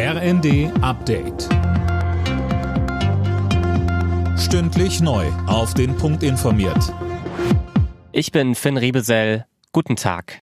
RND Update. Stündlich neu. Auf den Punkt informiert. Ich bin Finn Riebesell. Guten Tag.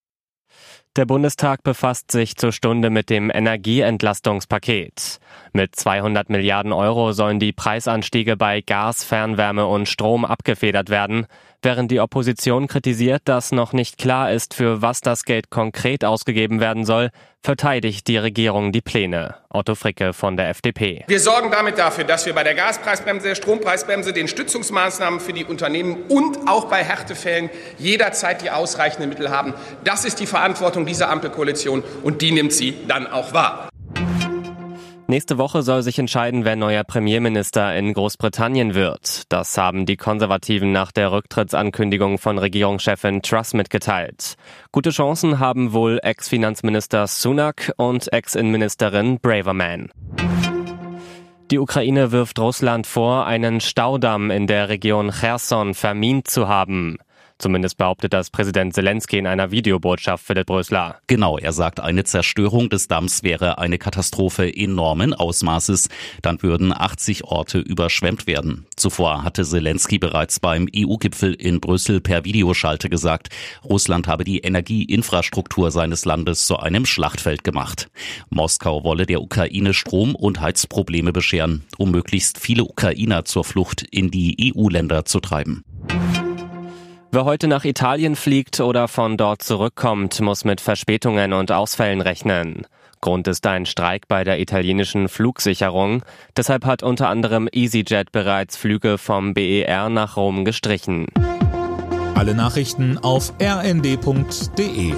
Der Bundestag befasst sich zur Stunde mit dem Energieentlastungspaket. Mit 200 Milliarden Euro sollen die Preisanstiege bei Gas, Fernwärme und Strom abgefedert werden, während die Opposition kritisiert, dass noch nicht klar ist, für was das Geld konkret ausgegeben werden soll, verteidigt die Regierung die Pläne. Otto Fricke von der FDP. Wir sorgen damit dafür, dass wir bei der Gaspreisbremse, der Strompreisbremse, den Stützungsmaßnahmen für die Unternehmen und auch bei Härtefällen jederzeit die ausreichenden Mittel haben. Das ist die Verantwortung dieser Ampelkoalition und die nimmt sie dann auch wahr. Nächste Woche soll sich entscheiden, wer neuer Premierminister in Großbritannien wird. Das haben die Konservativen nach der Rücktrittsankündigung von Regierungschefin Truss mitgeteilt. Gute Chancen haben wohl Ex-Finanzminister Sunak und Ex-Innenministerin Braverman. Die Ukraine wirft Russland vor, einen Staudamm in der Region Cherson vermint zu haben. Zumindest behauptet das Präsident Zelensky in einer Videobotschaft, Philipp Rösler. Genau, er sagt, eine Zerstörung des Damms wäre eine Katastrophe enormen Ausmaßes. Dann würden 80 Orte überschwemmt werden. Zuvor hatte Zelensky bereits beim EU-Gipfel in Brüssel per Videoschalte gesagt, Russland habe die Energieinfrastruktur seines Landes zu einem Schlachtfeld gemacht. Moskau wolle der Ukraine Strom- und Heizprobleme bescheren, um möglichst viele Ukrainer zur Flucht in die EU-Länder zu treiben. Wer heute nach Italien fliegt oder von dort zurückkommt, muss mit Verspätungen und Ausfällen rechnen. Grund ist ein Streik bei der italienischen Flugsicherung. Deshalb hat unter anderem EasyJet bereits Flüge vom BER nach Rom gestrichen. Alle Nachrichten auf rnd.de